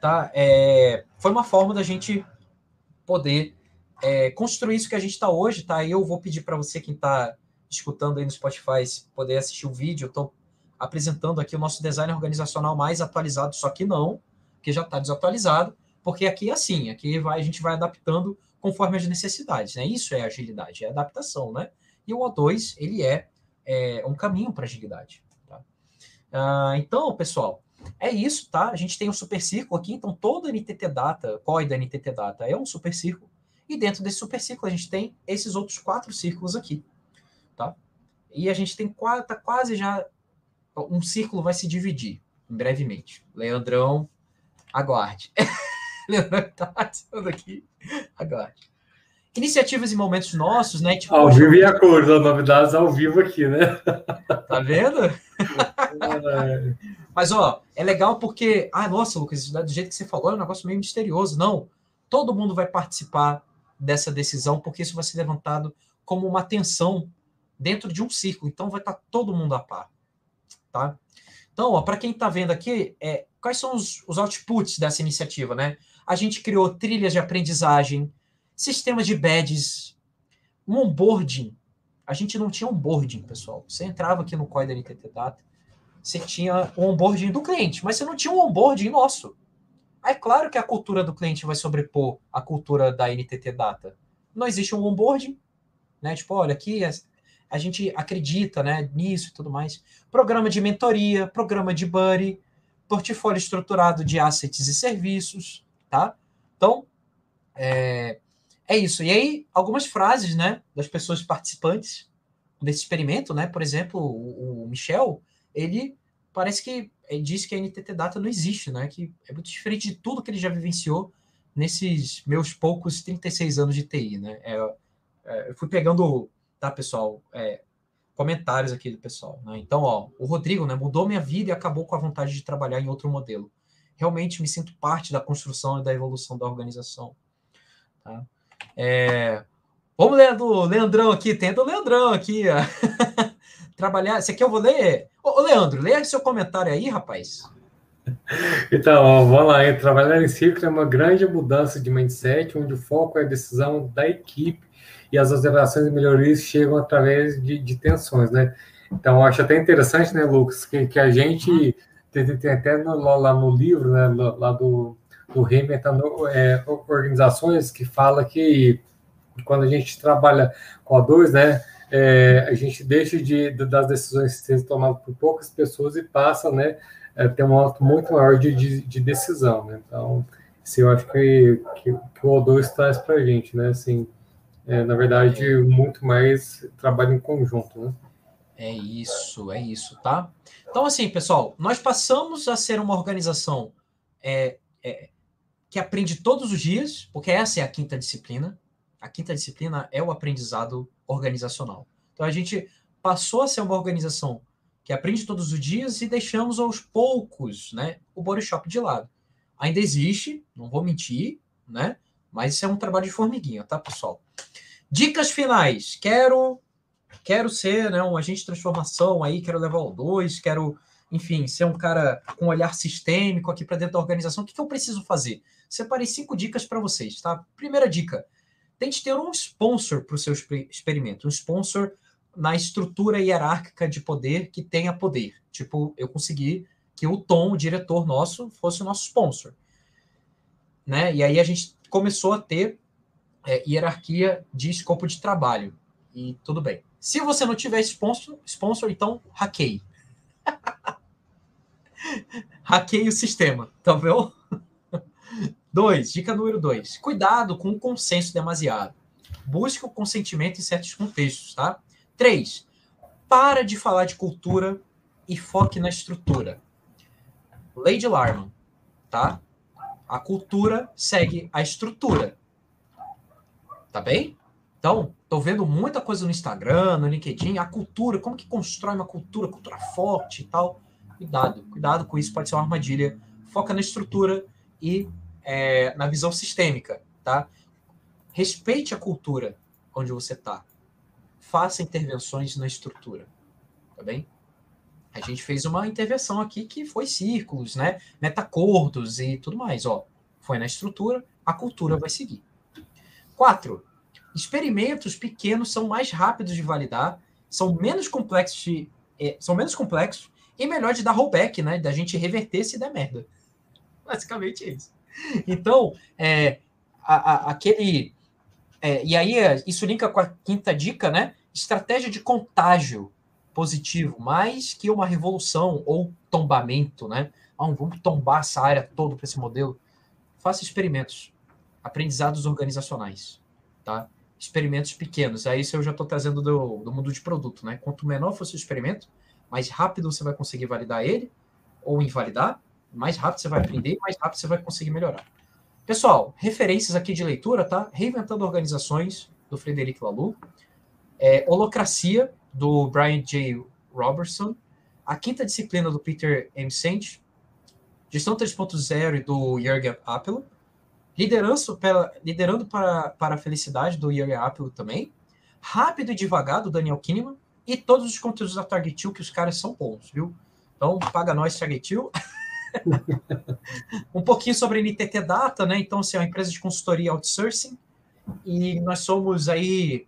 tá? É, foi uma forma da gente poder é, construir isso que a gente está hoje, tá? Eu vou pedir para você, quem está escutando aí no Spotify, poder assistir o vídeo. Estou apresentando aqui o nosso design organizacional mais atualizado, só que não, que já está desatualizado, porque aqui é assim, aqui vai, a gente vai adaptando conforme as necessidades, né? Isso é agilidade, é adaptação, né? E o O2, ele é, é um caminho para agilidade, tá? Ah, então, pessoal, é isso, tá? A gente tem um super círculo aqui, então todo NTT Data, COI da NTT Data é um super círculo. E dentro desse super círculo a gente tem esses outros quatro círculos aqui, tá? E a gente tem quase, tá quase já um círculo vai se dividir brevemente. Leandrão, aguarde. Leandrão tá ativando aqui, aguarde. Iniciativas e momentos nossos, né? Tipo, ao vivo e a cor, novidades ao vivo aqui, né? Tá vendo? Mas, ó, é legal porque, ah, nossa, Lucas, do jeito que você falou, é um negócio meio misterioso. Não, todo mundo vai participar dessa decisão, porque isso vai ser levantado como uma tensão dentro de um círculo. Então vai estar tá todo mundo a par, tá? Então, para quem está vendo aqui, é, quais são os, os outputs dessa iniciativa, né? A gente criou trilhas de aprendizagem, sistemas de badges, um onboarding. A gente não tinha onboarding, pessoal. Você entrava aqui no COI da NTT Data, você tinha o onboarding do cliente, mas você não tinha um onboarding nosso. É claro que a cultura do cliente vai sobrepor a cultura da NTT Data. Não existe um onboarding, né? Tipo, olha, aqui a gente acredita né, nisso e tudo mais. Programa de mentoria, programa de buddy, portfólio estruturado de assets e serviços, tá? Então, é, é isso. E aí, algumas frases, né, das pessoas participantes desse experimento, né? Por exemplo, o, o Michel, ele parece que ele disse que a NTT Data não existe, né? Que é muito diferente de tudo que ele já vivenciou nesses meus poucos 36 anos de TI, né? É, é, eu fui pegando, tá, pessoal, é, comentários aqui do pessoal, né? Então, ó, o Rodrigo, né, mudou minha vida e acabou com a vontade de trabalhar em outro modelo. Realmente me sinto parte da construção e da evolução da organização, tá? É, vamos ler do Leandrão aqui, tem do Leandrão aqui, ó. trabalhar. Esse aqui eu vou ler. Ô, Leandro, leia seu comentário aí, rapaz. Então, vamos lá. Trabalhar em círculo é uma grande mudança de mindset, onde o foco é a decisão da equipe e as observações e melhorias chegam através de, de tensões, né? Então, acho até interessante, né, Lucas, que, que a gente tem, tem até no, lá no livro, né, lá do, do Reinventando é, Organizações, que fala que quando a gente trabalha com a dois, né, é, a gente deixa de, de, das decisões serem tomadas por poucas pessoas e passa, né, a ter um alto muito maior de, de, de decisão, né? Então, isso eu acho que, que, que o O2 traz para a gente, né, assim, é, na verdade, muito mais trabalho em conjunto, né? É isso, é isso, tá? Então, assim, pessoal, nós passamos a ser uma organização é, é, que aprende todos os dias, porque essa é a quinta disciplina. A quinta disciplina é o aprendizado organizacional. Então, a gente passou a ser uma organização que aprende todos os dias e deixamos aos poucos né, o body shop de lado. Ainda existe, não vou mentir, né? Mas isso é um trabalho de formiguinha, tá, pessoal? Dicas finais. Quero quero ser né, um agente de transformação aí, quero levar o 2, quero, enfim, ser um cara com um olhar sistêmico aqui para dentro da organização. O que, que eu preciso fazer? Separei cinco dicas para vocês, tá? Primeira dica: tente ter um sponsor para o seu experimento, um sponsor na estrutura hierárquica de poder que tenha poder. Tipo, eu consegui que o Tom, o diretor nosso, fosse o nosso sponsor. Né? E aí a gente começou a ter é, hierarquia de escopo de trabalho. E tudo bem. Se você não tiver sponsor, sponsor então hackeie. hackeie o sistema, tá vendo? Dois, dica número dois. Cuidado com o consenso demasiado. Busque o consentimento em certos contextos, tá? Três, para de falar de cultura e foque na estrutura. Lady Larman, tá? A cultura segue a estrutura. Tá bem? Então, estou vendo muita coisa no Instagram, no LinkedIn, a cultura, como que constrói uma cultura, cultura forte e tal. Cuidado, cuidado com isso, pode ser uma armadilha. Foca na estrutura e é, na visão sistêmica, tá? Respeite a cultura onde você está. Faça intervenções na estrutura, tá bem? A gente fez uma intervenção aqui que foi círculos, né? Metacordos e tudo mais, ó. Foi na estrutura, a cultura vai seguir. Quatro, experimentos pequenos são mais rápidos de validar, são menos complexos de, é, são menos complexos e melhor de dar rollback, né? Da gente reverter se der merda. Basicamente isso. Então, é, a, a, aquele. É, e aí, isso linka com a quinta dica, né? Estratégia de contágio positivo, mais que uma revolução ou tombamento, né? Ah, vamos tombar essa área toda para esse modelo. Faça experimentos, aprendizados organizacionais, tá? Experimentos pequenos. Aí isso eu já estou trazendo do, do mundo de produto, né? Quanto menor for o seu experimento, mais rápido você vai conseguir validar ele ou invalidar, mais rápido você vai aprender, mais rápido você vai conseguir melhorar. Pessoal, referências aqui de leitura, tá? Reinventando Organizações, do Frederic Laloux. É, Holocracia, do Brian J. Robertson. A Quinta Disciplina, do Peter M. Saint. Gestão 3.0, do Jürgen Appel. Liderança pela, liderando para, para a felicidade do Yuri Apple também. Rápido e devagar do Daniel Kahneman. E todos os conteúdos da Target 2 que os caras são bons, viu? Então, paga nós, Target 2. um pouquinho sobre a NTT Data, né? Então, assim, é uma empresa de consultoria outsourcing. E nós somos aí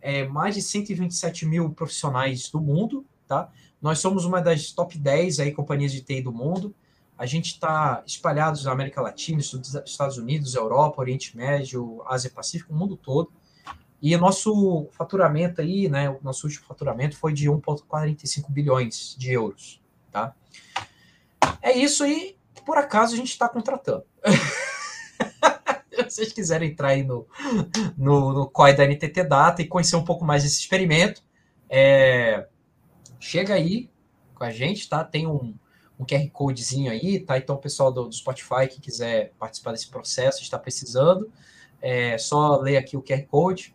é, mais de 127 mil profissionais do mundo, tá? Nós somos uma das top 10 aí, companhias de TI do mundo. A gente está espalhados na América Latina, Estados Unidos, Europa, Oriente Médio, Ásia Pacífico, o mundo todo. E o nosso faturamento aí, né, o nosso último faturamento foi de 1,45 bilhões de euros, tá? É isso e, por acaso, a gente está contratando. Se vocês quiserem entrar aí no, no, no COI da NTT Data e conhecer um pouco mais desse experimento, é, chega aí com a gente, tá? Tem um, um QR Codezinho aí, tá? Então, o pessoal do, do Spotify que quiser participar desse processo, está precisando, é só ler aqui o QR Code.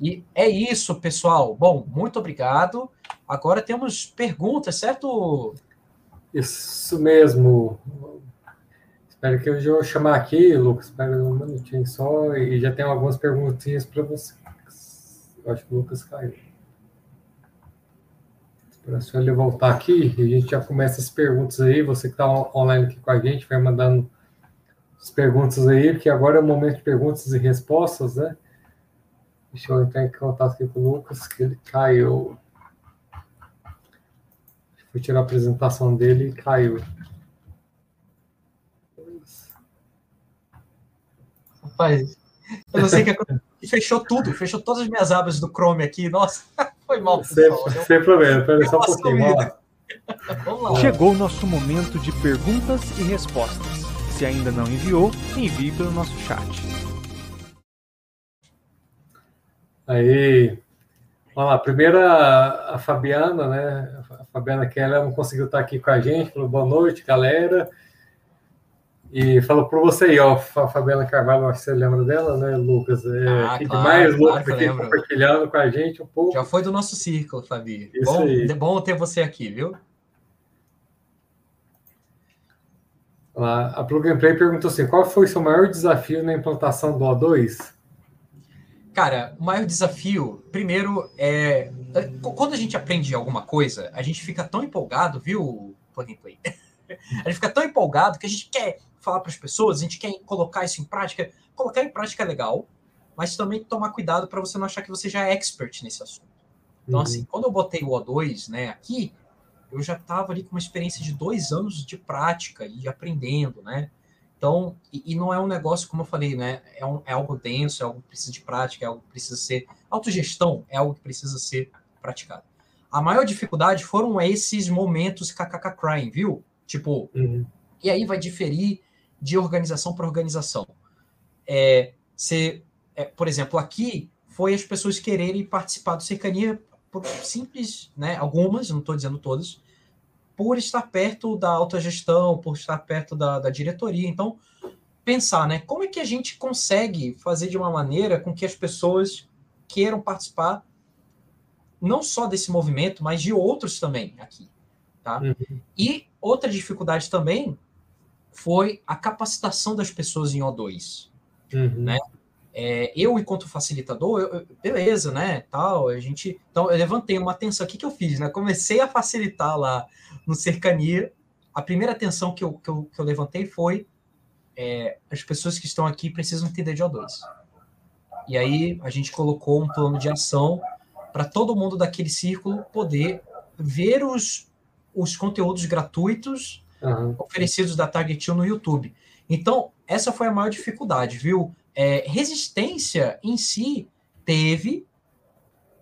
E é isso, pessoal. Bom, muito obrigado. Agora temos perguntas, certo? Isso mesmo. Espero que eu já vou chamar aqui, Lucas. Espera um minutinho só. E já tem algumas perguntinhas para você. Eu acho que o Lucas caiu. Para só ele voltar aqui, a gente já começa as perguntas aí. Você que está online aqui com a gente, vai mandando as perguntas aí, porque agora é o momento de perguntas e respostas, né? Deixa eu entrar em contato aqui com o Lucas, que ele caiu. Fui tirar a apresentação dele e caiu. Rapaz, eu não sei o que aconteceu. Fechou tudo, fechou todas as minhas abas do Chrome aqui. Nossa, foi mal. Sem, sem problema, pera só um pouquinho. Vamos lá. Vamos lá. Chegou o nosso momento de perguntas e respostas. Se ainda não enviou, envie pelo nosso chat. Aí, vamos lá. Primeiro a, a Fabiana, né? A Fabiana Keller não conseguiu estar aqui com a gente. Falou boa noite, galera. E falou por você aí, ó, a Fabiana Carvalho, acho que você lembra dela, né, Lucas? É, ah, claro, claro Lucas, aqui compartilhando com a gente um pouco. Já foi do nosso círculo, Fabi. Isso bom, aí. é bom ter você aqui, viu? A Plug and Play perguntou assim: qual foi o seu maior desafio na implantação do O2? Cara, o maior desafio, primeiro, é. Quando a gente aprende alguma coisa, a gente fica tão empolgado, viu, Plug and Play? A gente fica tão empolgado que a gente quer falar para as pessoas, a gente quer colocar isso em prática. Colocar em prática é legal, mas também tomar cuidado para você não achar que você já é expert nesse assunto. Então, Uhum. assim, quando eu botei o O2 né, aqui, eu já estava ali com uma experiência de dois anos de prática e aprendendo, né? Então, e, e não é um negócio, como eu falei, né? É, um- é algo denso, é algo que precisa de prática, é algo que precisa ser. Autogestão é algo que precisa ser praticado. A maior dificuldade foram esses momentos kkk crying, viu? Tipo, Uhum. e aí vai diferir de organização para organização. É, se, é, por exemplo, aqui foi as pessoas quererem participar do cercania por simples, né? Algumas, não estou dizendo todas, por estar perto da autogestão, por estar perto da, da diretoria. Então, pensar, né? Como é que a gente consegue fazer de uma maneira com que as pessoas queiram participar não só desse movimento, mas de outros também aqui, tá? Uhum. E outra dificuldade também foi a capacitação das pessoas em O2. Uhum. Né? É, eu, enquanto facilitador, eu- eu- beleza, né? Tal, a gente. Então, eu levantei uma atenção. O que, que eu fiz? Né? Comecei a facilitar lá no cercania. A primeira atenção que eu, que eu, que eu levantei foi: é, as pessoas que estão aqui precisam entender de O2. E aí a gente colocou um plano de ação para todo mundo daquele círculo poder ver os, os conteúdos gratuitos Aham. oferecidos da Target 1 no YouTube. Então, essa foi a maior dificuldade, viu? É, resistência em si teve,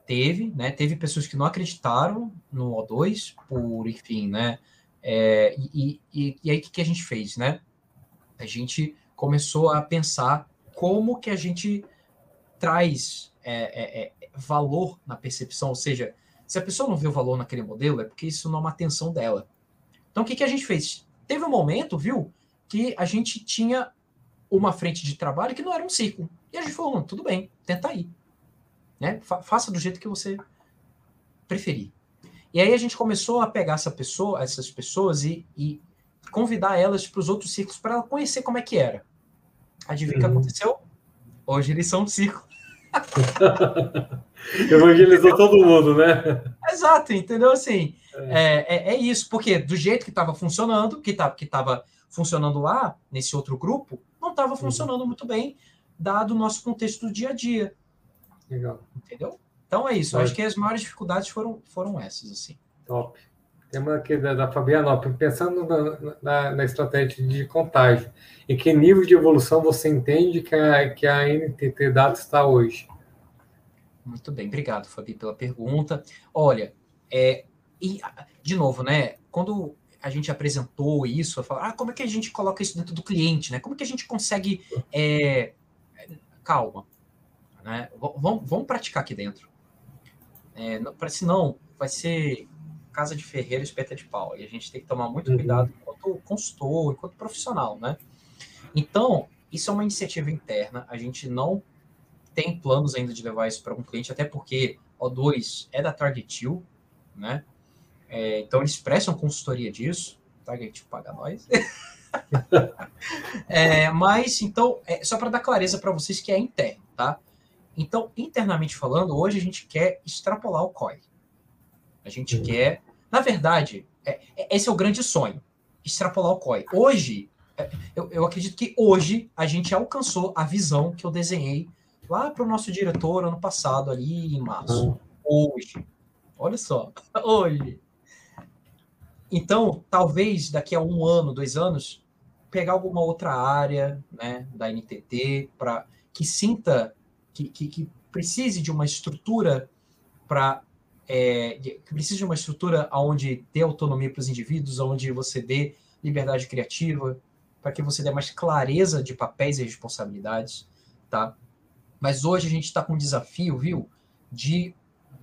teve, né? Teve pessoas que não acreditaram no O2, por, enfim, né? É, e, e, e aí, o que, que a gente fez, né? A gente começou a pensar como que a gente traz é, é, é, valor na percepção, ou seja, se a pessoa não vê o valor naquele modelo, é porque isso não é uma atenção dela. Então, o que, que a gente fez? Teve um momento, viu, que a gente tinha uma frente de trabalho que não era um círculo. E a gente falou, "Não, tudo bem, tenta aí. Né? Fa- faça do jeito que você preferir. E aí a gente começou a pegar essa pessoa, essas pessoas e, e convidar elas para os outros círculos para ela conhecer como é que era. Adivinha o que Uhum. aconteceu? Hoje eles são um círculo. Evangelizou todo mundo, né? Exato, entendeu? Assim, é, é, é isso, porque do jeito que estava funcionando, que estava que tava funcionando lá, nesse outro grupo, não estava funcionando muito bem, dado o nosso contexto do dia a dia, Legal, entendeu? Então é isso, acho que as maiores dificuldades foram, foram essas, assim. top. Tem uma aqui da, da Fabiana, pensando na, na, na estratégia de contágio, em que nível de evolução você entende que a, que a NTT Data está hoje? Muito bem, obrigado, Fabi, pela pergunta. Olha, é, e, de novo, né? Quando a gente apresentou isso, eu falo, ah, como é que a gente coloca isso dentro do cliente, né? Como é que a gente consegue. é, calma, né? Vamos, vamos praticar aqui dentro. É, não- senão, vai ser casa de ferreiro, espeta de pau. E a gente tem que tomar muito Uhum. cuidado enquanto consultor, enquanto profissional, né? Então, isso é uma iniciativa interna. A gente não tem planos ainda de levar isso para um cliente, até porque O2 é da Target Hill, né? É, então eles prestam consultoria disso. Target Hill paga nós. É, mas então, é, só para dar clareza para vocês que é interno, tá? Então, internamente falando, hoje a gente quer extrapolar o COI. A gente Uhum. quer Na verdade, é, é, esse é o grande sonho, extrapolar o COI. Hoje, é, eu, eu acredito que hoje a gente alcançou a visão que eu desenhei lá para o nosso diretor ano passado, ali em março. Hoje. Olha só, hoje. Então, talvez daqui a um ano, dois anos, pegar alguma outra área né, da NTT para que sinta que, que, que, precise de uma estrutura para é, que precise de uma estrutura onde dê autonomia para os indivíduos, onde você dê liberdade criativa, para que você dê mais clareza de papéis e responsabilidades, tá? Mas hoje a gente está com um desafio, viu, de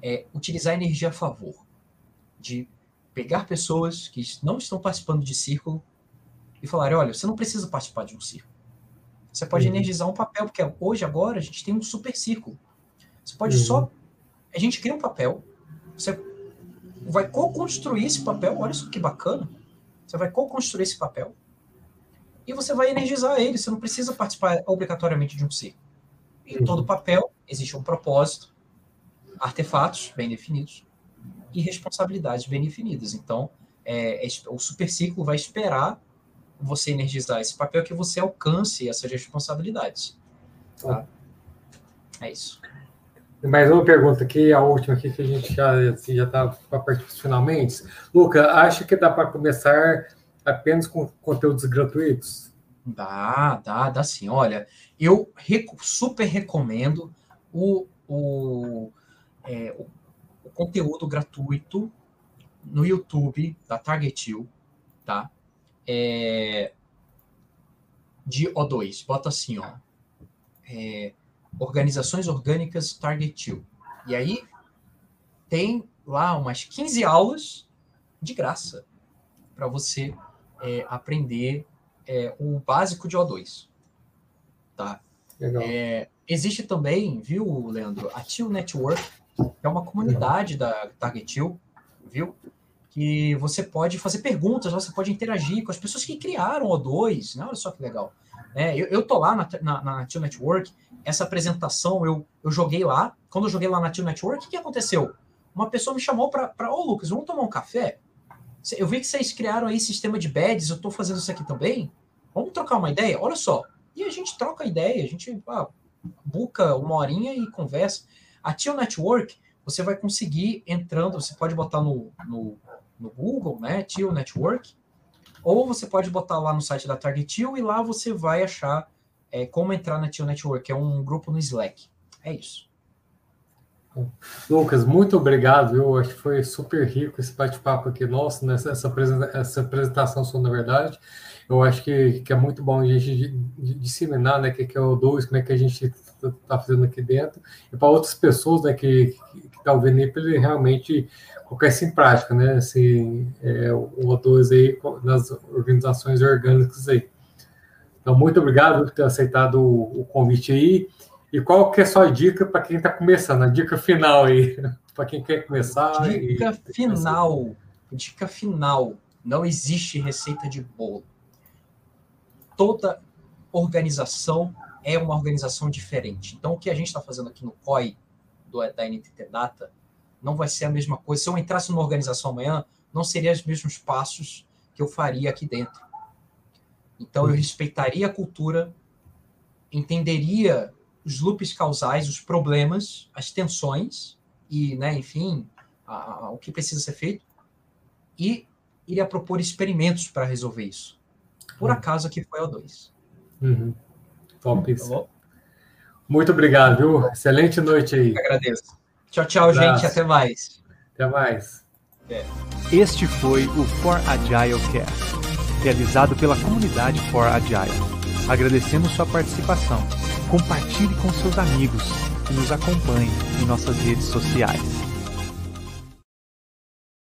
é, utilizar energia a favor, de pegar pessoas que não estão participando de círculo e falar, olha, você não precisa participar de um círculo. Você pode uhum. energizar um papel, porque hoje, agora, a gente tem um super círculo. Você pode uhum. só. A gente cria um papel, você vai co-construir esse papel, olha só que bacana. Você vai co-construir esse papel e você vai energizar ele. Você não precisa participar obrigatoriamente de um círculo. Em uhum. todo papel existe um propósito, artefatos bem definidos e responsabilidades bem definidas. Então, é, é, o superciclo vai esperar você energizar esse papel que você alcance essas responsabilidades. Tá? É isso. Mais uma pergunta aqui, a última aqui que a gente já assim, já está para partir finalmente. Luca, acha que dá para começar apenas com conteúdos gratuitos? Dá, dá, dá sim. Olha, eu super recomendo o, o, é, o, conteúdo gratuito no YouTube da Targetil, tá? É, de O2. Bota assim, ó. É, organizações orgânicas Targetil. E aí tem lá umas 15 aulas de graça para você é, aprender é, o básico de O2. Tá? Legal. É, existe também, viu, Leandro, a Till Network, é uma comunidade da Targetil, viu? Que você pode fazer perguntas, você pode interagir com as pessoas que criaram o O2, né? Olha só que legal. É, eu, eu tô lá na, na, na Till Network, essa apresentação eu, eu joguei lá. Quando eu joguei lá na Till Network, o que aconteceu? Uma pessoa me chamou para, ô oh, Lucas, vamos tomar um café? Eu vi que vocês criaram aí sistema de badges, eu estou fazendo isso aqui também. Vamos trocar uma ideia? Olha só. E a gente troca ideia, a gente ah, buca uma horinha e conversa. A Tio Network, você vai conseguir entrando, você pode botar no, no, no Google, né? Tio Network, ou você pode botar lá no site da Targetil e lá você vai achar é, como entrar na Tio Network, é um grupo no Slack. É isso. Lucas, muito obrigado. Eu acho que foi super rico esse bate-papo aqui nosso, nessa essa, essa apresentação sua, na verdade. Eu acho que, que é muito bom a gente disseminar né, o que é o 2, como é que a gente está fazendo aqui dentro, e para outras pessoas né, que estão tá vendo aí, para ele realmente colocar isso em prática, né? Assim, é, o O2 aí nas organizações orgânicas aí. Então, muito obrigado por ter aceitado o, o convite aí. E qual que é a sua dica para quem está começando? A dica final aí, para quem quer começar. Dica e... final. Dica final. Não existe receita de bolo. Toda organização é uma organização diferente. Então, o que a gente está fazendo aqui no COI do, da NTT Data não vai ser a mesma coisa. Se eu entrasse numa organização amanhã, não seriam os mesmos passos que eu faria aqui dentro. Então, eu respeitaria a cultura, entenderia os loops causais, os problemas, as tensões e, né, enfim, a, a, o que precisa ser feito e iria propor experimentos para resolver isso. Por uhum. acaso aqui foi o 2. Uhum. Top isso. Tá Muito obrigado, viu? Excelente noite aí. Eu agradeço. Tchau, tchau, gente. Até mais. Até mais. É. Este foi o For Agile Cast, realizado pela comunidade For Agile. Agradecemos sua participação. Compartilhe com seus amigos e nos acompanhe em nossas redes sociais.